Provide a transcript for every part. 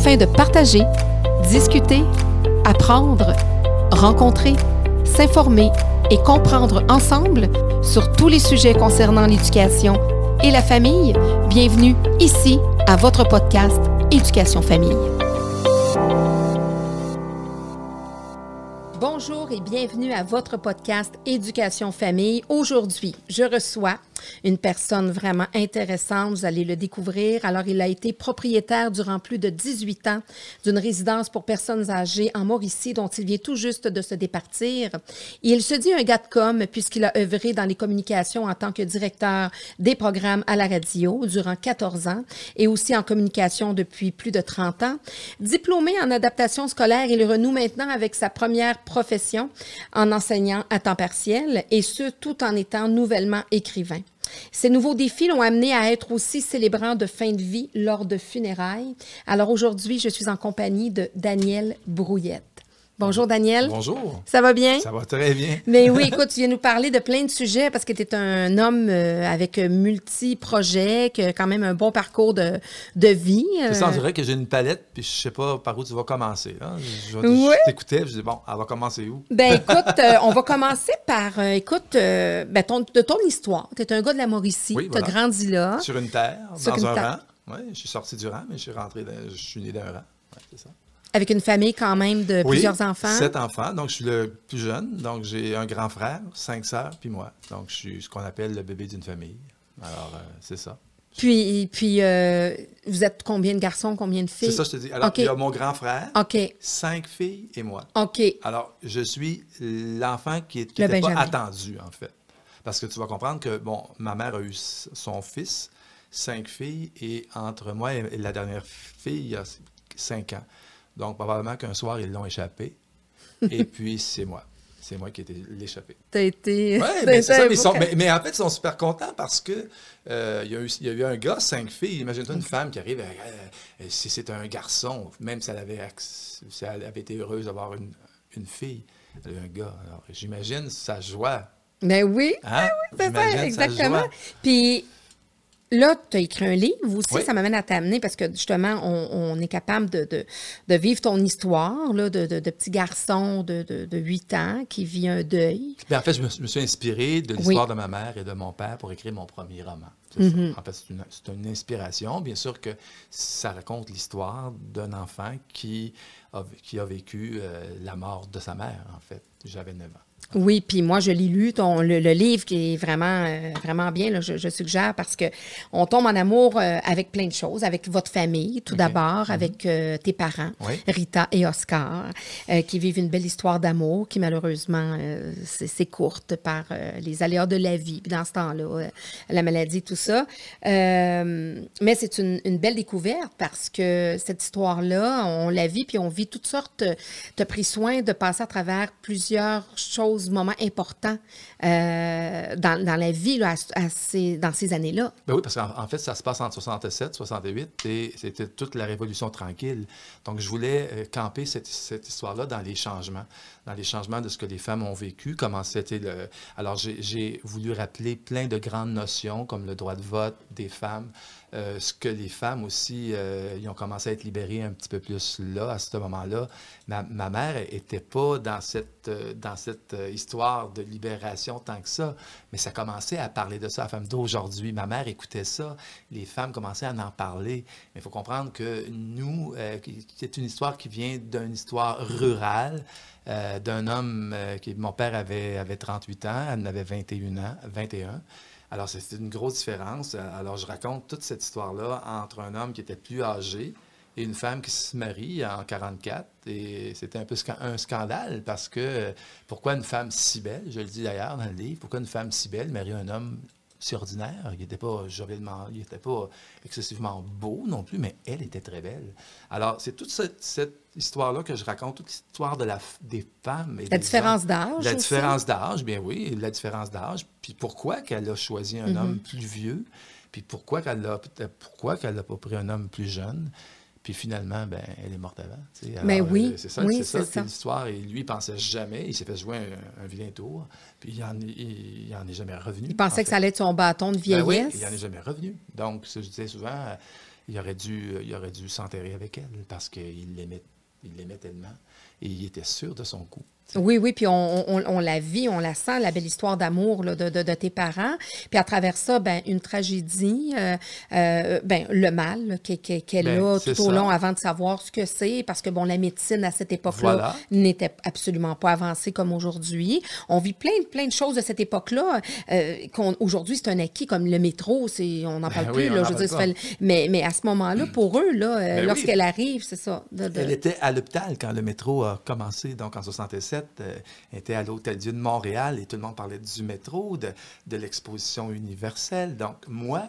afin de partager, discuter, apprendre, rencontrer, s'informer et comprendre ensemble sur tous les sujets concernant l'éducation et la famille. Bienvenue ici à votre podcast Éducation Famille. Bonjour et bienvenue à votre podcast Éducation Famille. Aujourd'hui, je reçois une personne vraiment intéressante. Vous allez le découvrir. Alors, il a été propriétaire durant plus de 18 ans d'une résidence pour personnes âgées en Mauricie, dont il vient tout juste de se départir. Il se dit un gars de com, puisqu'il a œuvré dans les communications en tant que directeur des programmes à la radio durant 14 ans et aussi en communication depuis plus de 30 ans. Diplômé en adaptation scolaire, il renoue maintenant avec sa première profession en enseignant à temps partiel et ce, tout en étant nouvellement écrivain. Ces nouveaux défis l'ont amené à être aussi célébrant de fin de vie lors de funérailles. Alors aujourd'hui, je suis en compagnie de Daniel Brouillette. Bonjour Daniel. Bonjour. Ça va bien? Ça va très bien. Mais oui, écoute, tu viens nous parler de plein de sujets parce que tu es un homme euh, avec multi-projets, qui a quand même un bon parcours de, de vie. C'est ça, on dirait que j'ai une palette, puis je sais pas par où tu vas commencer. Hein. Je, je t'écoutais, je dis bon, elle va commencer où? Ben écoute, euh, on va commencer par, euh, écoute, ben, ton, de ton histoire. Tu es un gars de la Mauricie, tu as grandi là. Sur une terre, dans un rang. Oui, je suis sorti du rang, mais je suis rentré, je suis né d'un rang. Ouais, c'est ça. Avec une famille quand même de plusieurs enfants? sept enfants. Donc, je suis le plus jeune. Donc, j'ai un grand frère, cinq sœurs, puis moi. Donc, je suis ce qu'on appelle le bébé d'une famille. Alors, euh, c'est ça. Puis, puis euh, vous êtes combien de garçons, combien de filles? C'est ça, je te dis. Alors, il y a mon grand frère, cinq filles et moi. OK. Alors, je suis l'enfant qui n'était pas attendu, en fait. Parce que tu vas comprendre que, bon, ma mère a eu son fils, cinq filles, et entre moi et la dernière fille, il y a cinq ans. Donc, probablement qu'un soir, ils l'ont échappé. Et puis, c'est moi. C'est moi qui ai été l'échappé. T'as été. Oui, mais c'est ça. Mais, sont, mais, en fait, ils sont super contents parce que euh, il, y a eu, il, y a eu, un gars, cinq filles. Imagine-toi une femme qui arrive, euh, si c'est un garçon, même si elle avait, si elle avait été heureuse d'avoir une, une, fille, elle a eu un gars. Alors, j'imagine sa joie. Ben oui, hein? ben oui c'est ça, exactement. Puis, Là, tu as écrit un livre aussi, ça m'amène à t'amener parce que justement, on, est capable de, de, vivre ton histoire là, de, de, petit garçon de, de, 8 ans qui vit un deuil. Bien, en fait, je me, suis inspiré de l'histoire de ma mère et de mon père pour écrire mon premier roman. Mm-hmm. En fait, c'est une, une, inspiration. Bien sûr que ça raconte l'histoire d'un enfant qui a, qui a vécu euh, la mort de sa mère, en fait. J'avais 9 ans. Oui, puis moi, je l'ai lu, ton, le, livre qui est vraiment, euh, vraiment bien, là, je, suggère, parce que on tombe en amour euh, avec plein de choses, avec votre famille, tout d'abord, mhm. avec euh, tes parents, Rita et Oscar, qui vivent une belle histoire d'amour qui, malheureusement, c'est courte par les aléas de la vie, dans ce temps-là, la maladie, tout ça. mais c'est une, une, belle découverte parce que cette histoire-là, on la vit, puis on vit toutes sortes. Tu as pris soin de passer à travers plusieurs choses moments importants euh, dans, la vie là, dans ces années-là. Ben oui, parce qu'en fait, ça se passe en 67, 68, et c'était toute la révolution tranquille. Donc, je voulais euh, camper cette, cette histoire-là dans les changements, dans les changements de ce que les femmes ont vécu, comment c'était le... Alors, j'ai voulu rappeler plein de grandes notions, comme le droit de vote des femmes, euh, ce que les femmes aussi, euh, ont commencé à être libérées un petit peu plus là, à ce moment-là. Ma, mère n'était pas dans cette, euh, dans cette histoire de libération tant que ça, mais ça commençait à parler de ça, la femme d'aujourd'hui. Ma mère écoutait ça, les femmes commençaient à en parler. Mais il faut comprendre que nous, c'est une histoire qui vient d'une histoire rurale, d'un homme qui, mon père avait, avait 38 ans, elle en avait 21 ans, 21. Alors, c'est une grosse différence. Alors, je raconte toute cette histoire-là entre un homme qui était plus âgé et une femme qui se marie en 44. Et c'était un peu un scandale parce que pourquoi une femme si belle, je le dis d'ailleurs dans le livre, pourquoi une femme si belle marie un homme si ordinaire, il n'était pas jovialement, il n'était pas excessivement beau non plus, mais elle était très belle. Alors, c'est toute cette, histoire-là que je raconte, toute l'histoire de la, des femmes. Et la différence d'âge. La différence d'âge, bien oui, la différence d'âge. Puis pourquoi qu'elle a choisi un mm-hmm. homme plus vieux, puis pourquoi qu'elle n'a pourquoi qu'elle n'a pas pris un homme plus jeune? Puis finalement, ben, elle est morte avant. Mais oui. Euh, c'est ça, oui, c'est ça, l'histoire. Et lui, il pensait jamais. Il s'est fait jouer un, vilain tour. Puis il n'en il, est jamais revenu. Il pensait que ça allait être son bâton de vieillesse. Ben oui, il n'en est jamais revenu. Donc, je disais souvent, il aurait dû, il aurait dû s'enterrer avec elle parce qu'il l'aimait, il l'aimait tellement et il était sûr de son coup. Oui, oui, puis on, on, on, la vit, on la sent, la belle histoire d'amour de, de, de, tes parents. Puis à travers ça, ben, une tragédie, euh, euh, ben, le mal qu'elle qu ben, a tout au long avant de savoir ce que c'est, parce que bon, la médecine à cette époque-là voilà. n'était absolument pas avancée comme aujourd'hui. On vit plein, plein de choses de cette époque-là. Euh, aujourd'hui, c'est un acquis comme le métro, on n'en parle ben plus. Oui, là, je veux dire, fait, mais, mais à ce moment-là, pour eux, là, ben lorsqu'elle oui. arrive, c'est ça. Elle était à l'hôpital quand le métro a commencé, donc en 67 euh, était à l'Hôtel Dieu de Montréal et tout le monde parlait du métro, de, de l'exposition universelle. Donc, moi,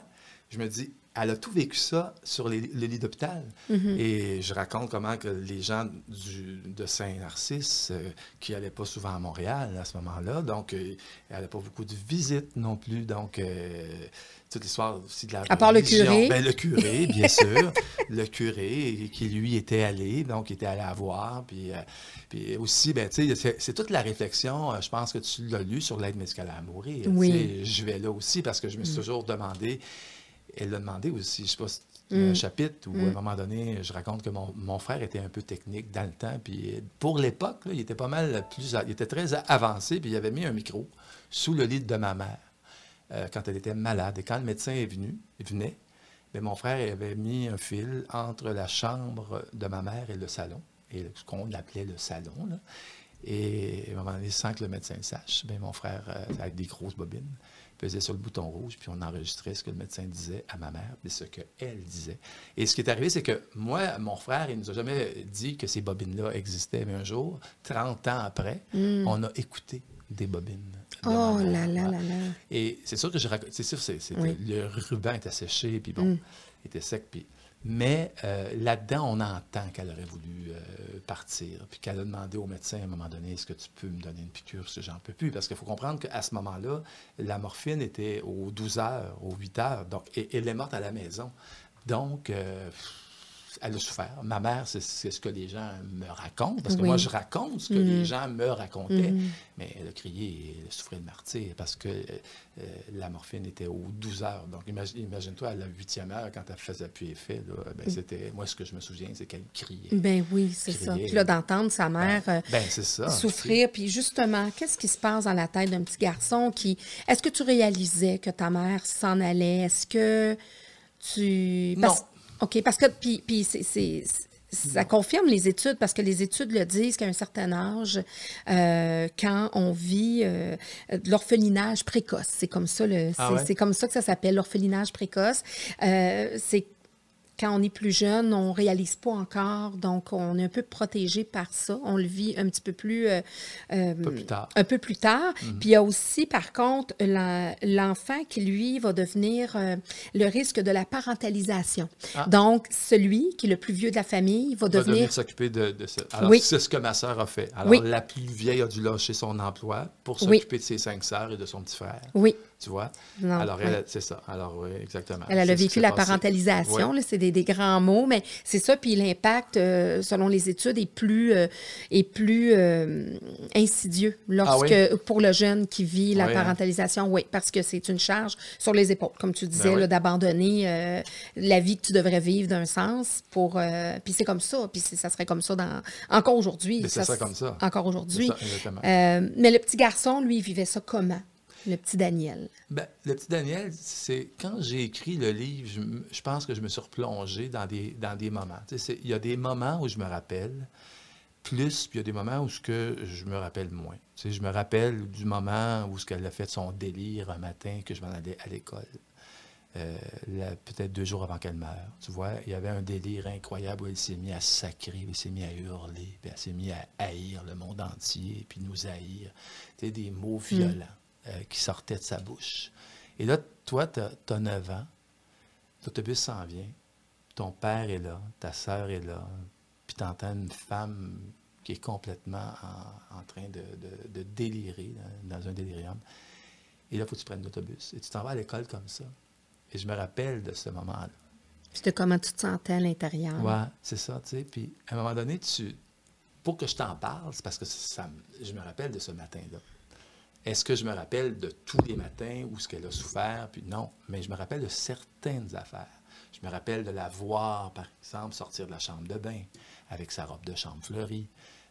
je me dis, elle a tout vécu ça sur les, le lit d'hôpital. Mm -hmm. Et je raconte comment que les gens du, de Saint-Narcisse, euh, qui n'allaient pas souvent à Montréal à ce moment-là, donc euh, elle n'avait pas beaucoup de visites non plus. Donc, euh, toute l'histoire aussi de la À part religion. le curé. Ben, le curé, bien sûr. le curé qui, lui, était allé, donc il était allé à voir. Puis, euh, puis aussi, ben, c'est toute la réflexion, je pense que tu l'as lu sur l'aide médicale à mourir. Oui. Je vais là aussi parce que je me suis mm. toujours demandé elle l'a demandé aussi, je sais pas si mm. un chapitre où, mm. à un moment donné, je raconte que mon, mon, frère était un peu technique dans le temps. Puis pour l'époque, il était pas mal plus. Il était très avancé, puis il avait mis un micro sous le lit de ma mère euh, quand elle était malade. Et quand le médecin est venu, il venait, mon frère avait mis un fil entre la chambre de ma mère et le salon, et ce qu'on appelait le salon. Là. Et à un moment donné, sans que le médecin le sache, bien, mon frère, euh, avec des grosses bobines, pesait sur le bouton rouge, puis on enregistrait ce que le médecin disait à ma mère, puis ce qu'elle disait. Et ce qui est arrivé, c'est que moi, mon frère, il ne nous a jamais dit que ces bobines-là existaient, mais un jour, 30 ans après, mm. on a écouté des bobines. oh là là là là. Et c'est sûr que je raconte, c'est sûr, c'est, oui. le ruban était séché, puis bon, mm. il était sec, puis mais euh, là-dedans, on entend qu'elle aurait voulu euh, partir, puis qu'elle a demandé au médecin à un moment donné, est-ce que tu peux me donner une piqûre, parce que j'en peux plus? Parce qu'il faut comprendre qu'à ce moment-là, la morphine était aux 12 heures, aux 8 heures, donc, et elle est morte à la maison. Donc, euh, elle a souffert. Ma mère, c'est ce que les gens me racontent, parce que oui. moi, je raconte ce que mm. les gens me racontaient, mm. mais elle a crié et elle a souffert de martyr parce que euh, la morphine était aux 12 heures. Donc, imagine-toi, à la huitième heure, quand elle faisait plus effet, là, ben, mm. c'était, moi, ce que je me souviens, c'est qu'elle criait. Ben oui, c'est ça. Puis là, d'entendre sa mère ben, ben, ça, souffrir, puis justement, qu'est-ce qui se passe dans la tête d'un petit garçon qui... Est-ce que tu réalisais que ta mère s'en allait? Est-ce que tu... Parce... Non. OK, parce que puis, puis c'est, ça confirme les études parce que les études le disent qu'à un certain âge, euh, quand on vit euh, de l'orphelinage précoce, c'est comme ça le, ah ouais? c'est, comme ça que ça s'appelle l'orphelinage précoce. Euh, c'est quand on est plus jeune, on ne réalise pas encore, donc on est un peu protégé par ça. On le vit un petit peu plus... Euh, un peu plus tard. Un peu plus tard. Mm -hmm. Puis il y a aussi, par contre, l'enfant qui, lui, va devenir euh, le risque de la parentalisation. Ah. Donc, celui qui est le plus vieux de la famille va, va devenir... devenir s'occuper de, de ça. Alors, oui. c'est ce que ma sœur a fait. Alors, oui. la plus vieille a dû lâcher son emploi pour s'occuper oui. de ses cinq sœurs et de son petit frère. Oui. Tu vois? Non, Alors, elle, c'est ça. Alors, oui, exactement. Elle, elle a vécu la parentalisation. C'est des, des, grands mots, mais c'est ça. Puis l'impact, euh, selon les études, est plus, euh, est plus euh, insidieux lorsque, ah oui? pour le jeune qui vit la oui, parentalisation. Hein? Oui, parce que c'est une charge sur les épaules, comme tu disais, ben d'abandonner la vie que tu devrais vivre d'un sens. pour Puis c'est comme ça. Puis ça serait comme ça dans, encore aujourd'hui. C'est ça, comme ça. Encore aujourd'hui. mais le petit garçon, lui, il vivait ça comment? Le petit Daniel. Ben, le petit Daniel, c'est quand j'ai écrit le livre, je, je, pense que je me suis replongé dans des, dans des moments. Il y a des moments où je me rappelle plus, puis il y a des moments où ce que je me rappelle moins. je me rappelle du moment où ce qu'elle a fait son délire un matin que je m'en allais à l'école. Euh, peut-être deux jours avant qu'elle meure. Tu vois, il y avait un délire incroyable où elle s'est mise à sacrer, elle s'est mise à hurler, puis elle s'est mise à haïr le monde entier, puis nous haïr. Sais, des mots violents. Mm euh, qui sortait de sa bouche. Et là, toi, tu as, 9 ans, l'autobus s'en vient, ton père est là, ta sœur est là, puis tu entends une femme qui est complètement en, en train de, de, de, délirer, dans un délirium. Et là, il faut que tu prennes l'autobus. Et tu t'en vas à l'école comme ça. Et je me rappelle de ce moment-là. Puis de comment tu te sentais à l'intérieur? Oui, c'est ça, tu sais. Puis à un moment donné, tu, pour que je t'en parle, c'est parce que ça, je me rappelle de ce matin-là. Est-ce que je me rappelle de tous les matins où ce qu'elle a souffert? Puis non, mais je me rappelle de certaines affaires. Je me rappelle de la voir, par exemple, sortir de la chambre de bain avec sa robe de chambre fleurie.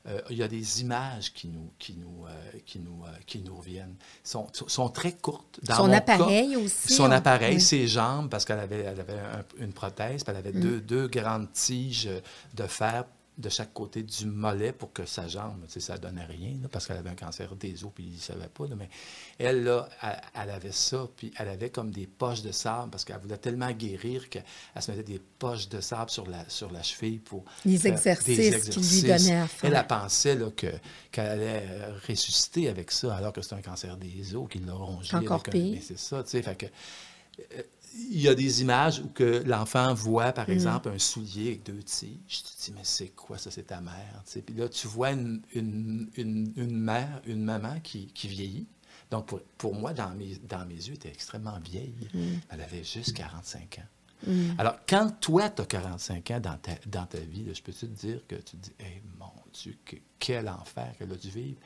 Euh, il y a des images qui nous, qui nous, euh, qui nous, euh, qui nous reviennent. Sont, sont très courtes. Dans son appareil aussi. Son appareil, ses jambes, parce qu'elle avait, elle avait une prothèse, puis elle avait mm. deux, deux grandes tiges de fer de chaque côté du mollet pour que sa jambe, tu sais, ça donnait rien, parce qu'elle avait un cancer des os, puis il ne savait pas. mais elle, là, elle, avait ça, puis elle avait comme des poches de sable, parce qu'elle voulait tellement guérir qu'elle se mettait des poches de sable sur la, sur la cheville pour... Les exercices, qu'il lui donnait à faire. Elle, a pensé qu'elle allait ressusciter avec ça, alors que c'est un cancer des os qui l'a rongé. Encore pire. Mais c'est ça, tu sais, fait que euh, il y a des images où que l'enfant voit, par mm. exemple, un soulier avec deux tiges. Tu te dis, mais c'est quoi ça? C'est ta mère. Puis là, tu vois une, mère, une maman qui, vieillit. Donc, pour, moi, dans mes, dans mes yeux, elle était extrêmement vieille. Mm. Elle avait juste 45 ans. Mm. Alors, quand toi, tu as 45 ans dans ta, dans ta vie, je peux te dire que tu te dis, hey, mon Dieu, quel enfer qu'elle a dû vivre.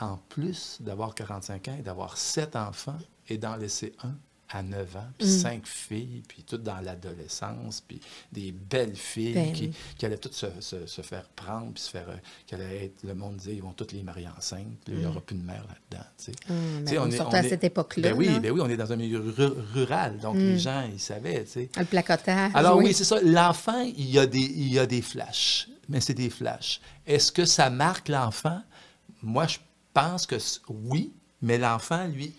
En plus d'avoir 45 ans et d'avoir sept enfants et d'en laisser un à 9 ans, puis mm. cinq filles, puis toutes dans l'adolescence, puis des belles filles ben qui, qui, allaient toutes se, se, faire prendre, puis se faire. Euh, qui allaient être, le monde disait, ils vont toutes les marier enceintes, puis il n'y aura mm. plus de mère là-dedans. Tu sais. Mm, on, est, on à cette époque-là. Ben oui, ben oui, on est dans un milieu rural, donc les gens, ils savaient. Tu sais. Le placotage. Alors oui, c'est ça. L'enfant, il y, a des, il y a des flashs, mais c'est des flashs. Est-ce que ça marque l'enfant? Moi, je pense que oui, mais l'enfant, lui,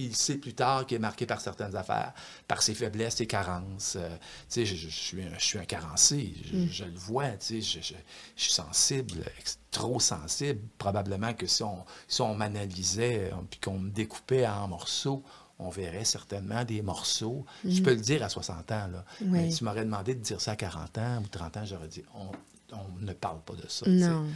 il sait plus tard qu'il est marqué par certaines affaires, par ses faiblesses, ses carences. Euh, tu sais, je, suis un, je suis un carencé, je, mm. le vois, tu sais, je, suis sensible, trop sensible. Probablement que si on, si on m'analysait, euh, puis qu'on me découpait en morceaux, on verrait certainement des morceaux. Je mm. peux le dire à 60 ans, là. Mais tu m'aurais demandé de dire ça à 40 ans ou 30 ans, j'aurais dit, on, on, ne parle pas de ça. Non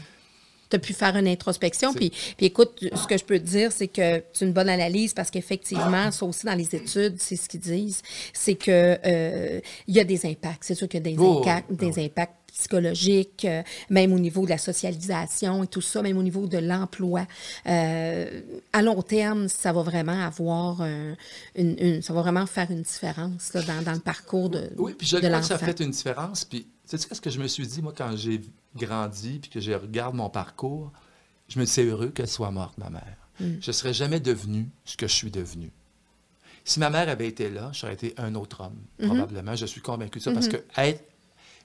tu as pu faire une introspection. Puis, puis écoute, ce que je peux te dire, c'est que c'est une bonne analyse parce qu'effectivement, ça aussi dans les études, c'est ce qu'ils disent, c'est qu'il euh, y a des impacts. C'est sûr qu'il y a des, oh, impacts, des ah impacts psychologiques, euh, même au niveau de la socialisation et tout ça, même au niveau de l'emploi. Euh, à long terme, ça va vraiment avoir une, ça va vraiment faire une différence dans, dans, le parcours de Oui, puis je crois que ça fait une différence. Puis, tu sais ce que je me suis dit, moi, quand j'ai grandi, puis que je regarde mon parcours, je me dis, c'est heureux qu'elle soit morte, ma mère. Mm. Je ne serais jamais devenu ce que je suis devenu. Si ma mère avait été là, j'aurais été un autre homme, mm-hmm. probablement. Je suis convaincu de ça, parce mm-hmm. que être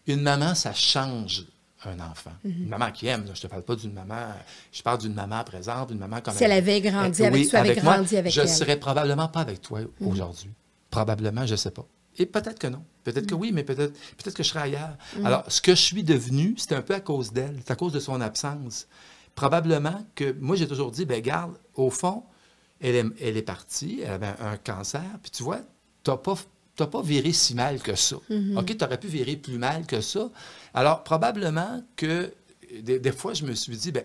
une maman, ça change un enfant. Mm-hmm. Une maman qui aime, je ne te parle pas d'une maman, je parle d'une maman présente, d'une maman comme Si elle, avait grandi avec toi, avec grandi avec je elle. Je ne serais probablement pas avec toi aujourd'hui. Probablement, je ne sais pas. Et peut-être que non. Peut-être que mm. oui, mais peut-être peut que je serai ailleurs. Mm. Alors, ce que je suis devenu, c'est un peu à cause d'elle, c'est à cause de son absence. Probablement que moi, j'ai toujours dit, ben garde, au fond, elle est, elle est partie, elle avait un, cancer, puis tu vois, tu n'as pas, pas viré si mal que ça. Mm-hmm. OK, tu aurais pu virer plus mal que ça. Alors, probablement que des, fois, je me suis dit, ben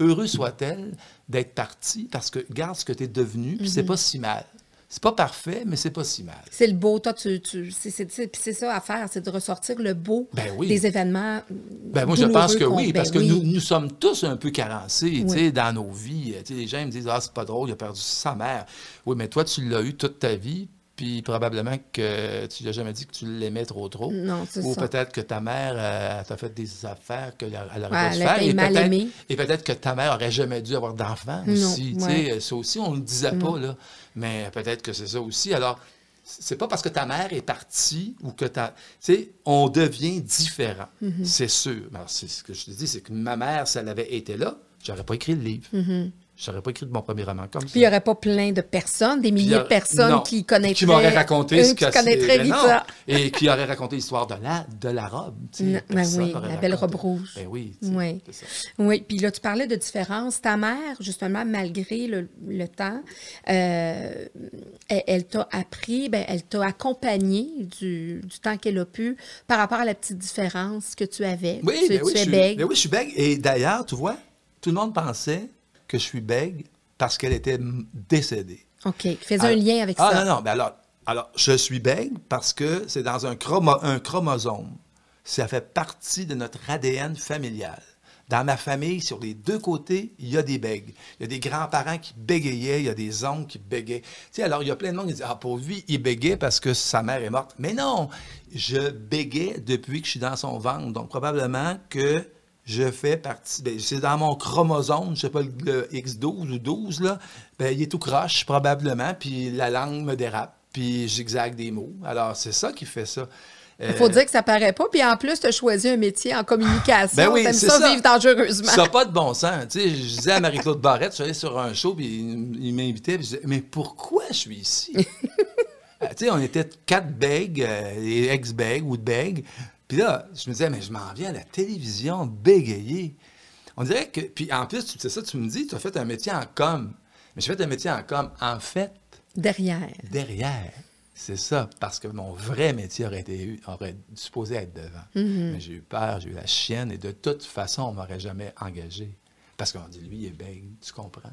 heureux soit-elle d'être partie parce que garde ce que tu es devenu, puis c'est mm-hmm. pas si mal. C'est pas parfait, mais c'est pas si mal. C'est le beau. Toi, tu, tu c'est ça à faire, c'est de ressortir le beau ben des événements. Ben moi, je pense que oui, parce que Nous, nous sommes tous un peu carencés sais, dans nos vies. les gens me disent Ah, c'est pas drôle, il a perdu sa mère. Oui, mais toi, tu l'as eu toute ta vie, puis probablement que tu lui as jamais dit que tu l'aimais trop trop. Non, c'est Ou peut-être que ta mère euh, t'a fait des affaires qu'elle aurait pas dû faire. Et peut-être, et peut-être que ta mère aurait jamais dû avoir d'enfant aussi. Ouais. Ça aussi, on ne le disait pas, là. Mais peut-être que c'est ça aussi. Alors, c'est pas parce que ta mère est partie ou que ta. Tu sais, on devient différent. Mm-hmm. C'est sûr. Alors, c'est ce que je te dis, c'est que ma mère, si elle avait été là, j'aurais pas écrit le livre. Je n'aurais pas écrit de mon premier roman comme ça. Puis il n'y aurait pas plein de personnes, des milliers de personnes qui connaîtraient. Qui m'auraient raconté ce que connaîtraient vite ça. Et qui auraient raconté l'histoire de la, de la robe. ben oui, la belle robe rouge. Ben oui. Oui. Ça. oui. Puis là, tu parlais de différence. Ta mère, justement, malgré le, le temps, euh, elle, t'a appris, ben, elle t'a accompagné du, du temps qu'elle a pu par rapport à la petite différence que tu avais. Oui, tu, ben oui, es bègue. Ben oui, je suis bègue. Et d'ailleurs, tu vois, tout le monde pensait que je suis bègue parce qu'elle était décédée. OK. Faisais un lien avec ah, ça. Ah non, non. Mais alors, alors, je suis bègue parce que c'est dans un, un chromosome. Ça fait partie de notre ADN familial. Dans ma famille, sur les deux côtés, il y a des bègues. Il y a des grands-parents qui bégayaient, il y a des oncles qui bégayaient. Tu sais, alors il y a plein de monde qui disent Ah, pour lui, il bégayait parce que sa mère est morte. Mais non, je bégais depuis que je suis dans son ventre. Donc, probablement que je fais partie. ben, c'est dans mon chromosome, je ne sais pas, le X12 ou 12, là. Ben, il est tout croche, probablement, puis la langue me dérape, puis zigzag des mots. Alors, c'est ça qui fait ça. Il faut dire que ça paraît pas. Puis en plus, tu as choisi un métier en communication. Ben oui, T'aimes c'est ça, ça. vivre dangereusement. Ça n'a pas de bon sens. Tu sais, je disais à Marie-Claude Barrette, je suis allé sur un show, puis il, il m'invitait, puis je disais, mais pourquoi je suis ici? Euh, tu sais, on était quatre bègues, euh, ex-bègues ou de bègues. Puis là, je me disais, mais je m'en viens à la télévision bégayer. On dirait que. Puis en plus, tu sais ça, tu me dis, tu as fait un métier en com. Mais j'ai fait un métier en com. En fait, Derrière. derrière. C'est ça, parce que mon vrai métier aurait été aurait supposé être devant. Mais j'ai eu peur, j'ai eu la chienne, et de toute façon, on ne m'aurait jamais engagé. Parce qu'on dit, lui, il est bègue, tu comprends?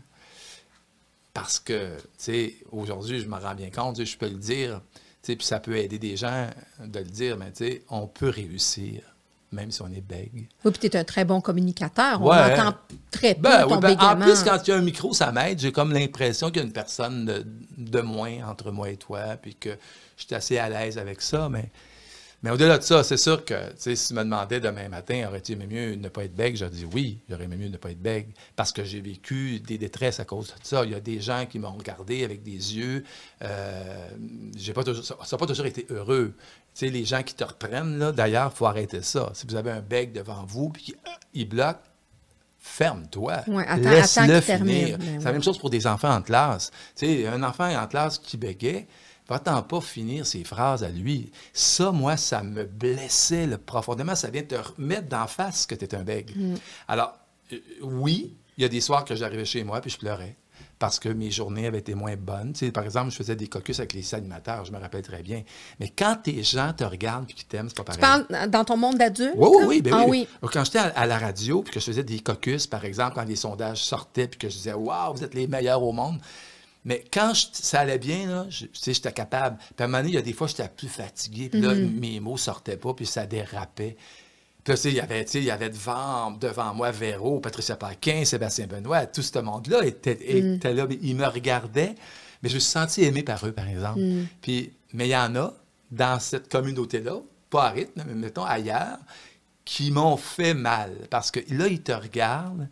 Parce que, tu sais, aujourd'hui, je me rends bien compte, je peux le dire, puis ça peut aider des gens de le dire, mais tu sais, on peut réussir, même si on est bègue. Oui, puis tu es un très bon communicateur. Ouais. On entend très peu Ben, ton oui, ben, en plus, quand il y a un micro, ça m'aide. J'ai comme l'impression qu'il y a une personne de, de moins entre moi et toi, puis que je suis assez à l'aise avec ça. Mais, mais au-delà de ça, c'est sûr que si tu me demandais demain matin, aurais-tu aimé mieux ne pas être bègue, j'aurais dit oui, j'aurais aimé mieux ne pas être bègue, parce que j'ai vécu des détresses à cause de ça. Il y a des gens qui m'ont regardé avec des yeux. euh, j'ai pas toujours, ça n'a pas toujours été heureux. Tu sais, les gens qui te reprennent, là, d'ailleurs, il faut arrêter ça. Si vous avez un bec devant vous, puis qu'il il bloque, ferme-toi. Ouais, attends- Laisse-le finir. C'est oui. la même chose pour des enfants en classe. Tu sais, un enfant en classe qui bégait, va-t'en pas finir ses phrases à lui. Ça, moi, ça me blessait là, profondément. Ça vient te remettre d'en face que tu es un bègue. Mm. Alors, euh, oui, il y a des soirs que j'arrivais chez moi puis je pleurais parce que mes journées avaient été moins bonnes. Tu sais, par exemple, je faisais des caucus avec les animateurs, je me rappelle très bien. Mais quand tes gens te regardent et qu'ils t'aiment, c'est pas pareil. Tu parles dans ton monde d'adulte? Oui, oui, oui. ben ah oui. Quand j'étais à, à la radio, puis que je faisais des caucus, par exemple, quand les sondages sortaient, puis que je disais, Waouh, vous êtes les meilleurs au monde. Mais quand je- ça allait bien, là, je, tu sais, j'étais capable. Puis à un moment donné, il y a des fois, j'étais plus fatigué, puis là, mes mots sortaient pas, puis ça dérapait. Puis là, tu sais, il y avait, tu sais, il y avait devant, devant moi Véro, Patricia Paquin, Sébastien Benoît, tout ce monde-là était, était là. Ils me regardaient, mais je me suis senti aimé par eux, par exemple. Puis, mais il y en a dans cette communauté-là, pas à rythme, mais mettons ailleurs, qui m'ont fait mal. Parce que là, ils te regardent,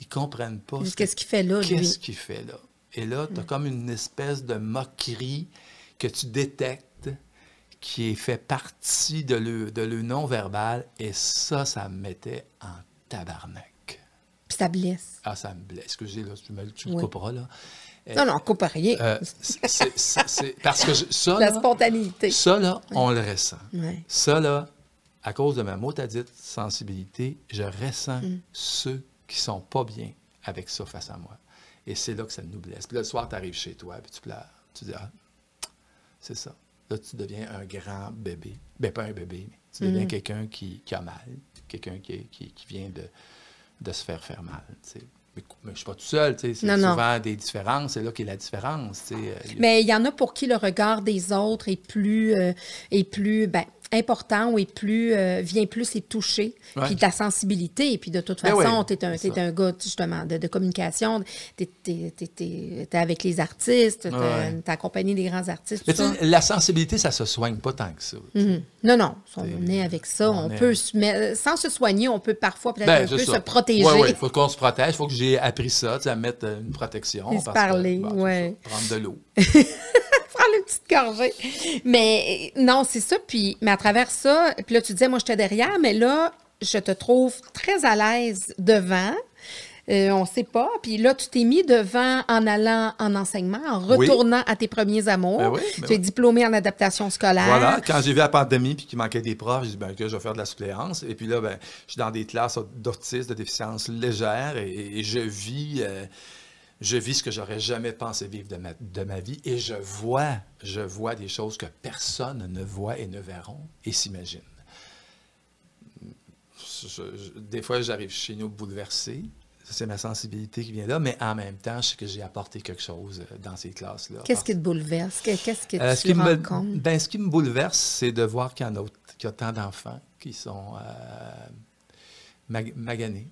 ils comprennent pas. ce que- Qu'est-ce qu'il fait là? Qu'est-ce qu'il fait là? Et là, tu as comme une espèce de moquerie que tu détectes qui est fait partie de le, de le non-verbal. Et ça, ça me mettait en tabarnak. Puis ça blesse. Ah, ça me blesse. Excusez, là, tu me tu couperas, là. Euh, Non, non, on coupe rien. euh, c'est- parce que je- ça, La là, spontanéité. ça, là, on le ressent. Ça, là, à cause de ma motadite sensibilité, je ressens Mm. ceux qui sont pas bien avec ça face à moi. Et c'est là que ça nous blesse. Puis là, le soir, tu arrives chez toi, puis tu pleures. Tu dis, ah, c'est ça. Là, tu deviens un grand bébé. Ben, pas un bébé, mais tu Mm. deviens quelqu'un qui, qui a mal, quelqu'un qui, qui, qui vient de, de se faire faire mal. Mais, mais je ne suis pas tout seul. tu sais. C'est non. souvent des différences. C'est là qu'est la différence. Euh, Mais il y en a pour qui le regard des autres est plus, euh, est plus ben, important ou est plus, euh, vient plus les toucher. Puis de la sensibilité. Et puis de toute Ben façon, ouais, tu es, un gars justement de, de communication. Tu es, avec les artistes, tu Ouais. accompagné des grands artistes. Mais la sensibilité, ça se soigne pas tant que ça. Mhm. Non, non, on est avec ça. on peut se mettre- sans se soigner, on peut parfois peut-être Ben, un peu ça. se protéger. Oui, oui, il faut qu'on se protège. Il faut que j'ai appris ça, tu sais, à mettre une protection. Parce que, parler, bon, c'est ouais. Prendre de l'eau. petite gorgée. Mais non, c'est ça. Puis, mais à travers ça, puis là, tu disais, moi, j'étais derrière, mais là, je te trouve très à l'aise devant. Euh, on sait pas. Puis là, tu t'es mis devant en allant en enseignement, en Oui. retournant à tes premiers amours. Ben oui, ben tu es oui. diplômé en adaptation scolaire. Voilà, quand j'ai vu la pandémie puis qu'il manquait des profs, j'ai dit ben, que je vais faire de la suppléance. Et puis là, ben, je suis dans des classes d'autistes, de déficience légère et, et je vis. euh, je vis ce que j'aurais jamais pensé vivre de ma, de ma vie et je vois, je vois des choses que personne ne voit et ne verront et s'imagine. Des fois, j'arrive chez nous bouleversé. C'est ma sensibilité qui vient là, mais en même temps, je sais que j'ai apporté quelque chose euh, dans ces classes-là. Qu'est-ce qui te bouleverse? Que- Qu'est-ce que Euh, ce, tu qui me, ben, ce qui me bouleverse, c'est de voir qu'il y, y a tant d'enfants qui sont, euh, maganés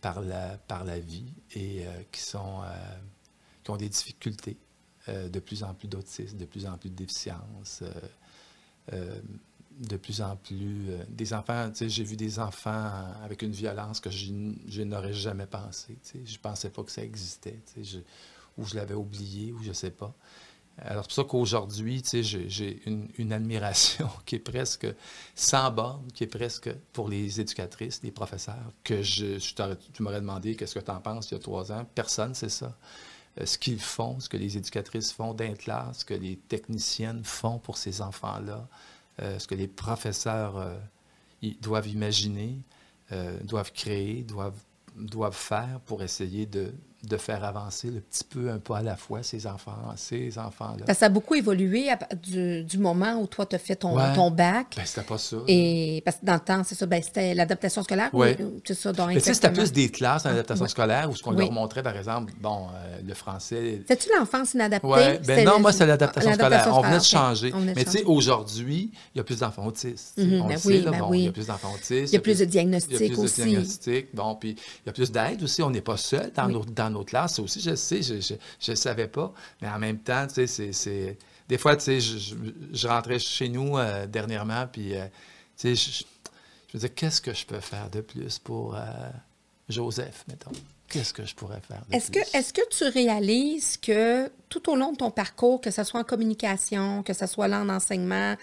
par, la, par la vie et qui, sont, qui ont des difficultés, de plus en plus d'autisme, de plus en plus de déficience de plus en plus. des enfants, tu sais, j'ai vu des enfants avec une violence que je, je n'aurais jamais pensé. Tu sais, je ne pensais pas que ça existait. Tu sais, je, ou je l'avais oublié, ou je ne sais pas. Alors, c'est pour ça qu'aujourd'hui, tu sais, j'ai une, admiration qui est presque sans borne, qui est presque pour les éducatrices, les professeurs, que je, tu m'aurais demandé qu'est-ce que tu en penses il y a trois ans. Personne c'est ça. Euh, ce qu'ils font, ce que les éducatrices font d'un classe, ce que les techniciennes font pour ces enfants-là, euh, ce que les professeurs euh, doivent imaginer, doivent créer, doivent, doivent faire pour essayer de, de faire avancer le petit peu, un pas à la fois, ces enfants, ces enfants-là. Ça a beaucoup évolué du, du, moment où toi, tu as fait ton, ton bac. Ben, c'était pas ça. Et parce que dans le temps, c'est ça, ben, c'était l'adaptation scolaire. Oui. C'est ça, donc C'était plus des classes en adaptation scolaire où ce qu'on leur montrait, par exemple, bon, euh, le français. C'était-tu l'enfance inadaptée? Oui, ben non, moi, c'est l'adaptation scolaire. On venait de changer. Mais tu sais, aujourd'hui, il y a plus d'enfants autistes. Mhm, on ben le sait, là, ben bon, il y a plus d'enfants autistes. Il y a plus de diagnostics aussi. Il y a plus de diagnostics. Bon, puis il y a plus d'aide aussi. On n'est pas seul dans, nos, nos classes. aussi, je sais, je ne savais pas. Mais en même temps, tu sais, c'est... Des fois, tu sais, je, rentrais chez nous euh, dernièrement, puis, euh, tu sais, je, je me disais, qu'est-ce que je peux faire de plus pour euh, Joseph, mettons? Qu'est-ce que je pourrais faire est-ce Que, tu réalises que tout au long de ton parcours, que ce soit en communication, que ce soit là en enseignement,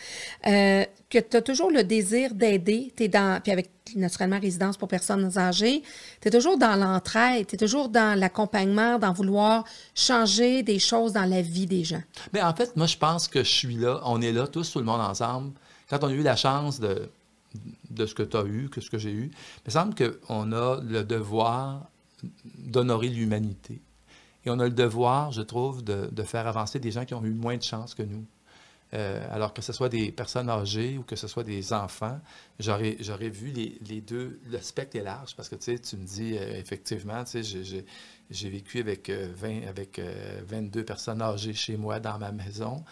euh, que tu as toujours le désir d'aider, es dans, puis avec naturellement résidence pour personnes âgées, tu es toujours dans l'entraide, tu es toujours dans l'accompagnement, dans vouloir changer des choses dans la vie des gens? Mais en fait, moi, je pense que je suis là, on est là, tous, tout le monde ensemble. Quand on a eu la chance de, de ce que tu as eu, que ce que j'ai eu, il me semble qu'on a le devoir d'honorer l'humanité. Et on a le devoir, je trouve, de, faire avancer des gens qui ont eu moins de chance que nous. Euh, alors que ce soit des personnes âgées ou que ce soit des enfants, j'aurais, vu les, deux, le spectre est large parce que tu sais, tu me dis euh, effectivement, tu sais, j'ai, vécu avec, 20, euh, avec 22 personnes âgées chez moi dans ma maison.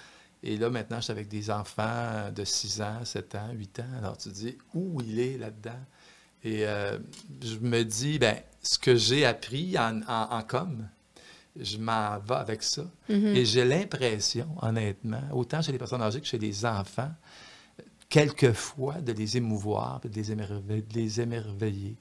Et là, maintenant, je suis avec des enfants de 6 ans, 7 ans, 8 ans. Alors, tu dis, où il est là-dedans? Et je me dis, ben ce que j'ai appris en, en, com, je m'en vais avec ça. Mm-hmm. Et j'ai l'impression, honnêtement, autant chez les personnes âgées que chez les enfants, quelquefois de les émouvoir, de les, émerveiller, de les émerveiller.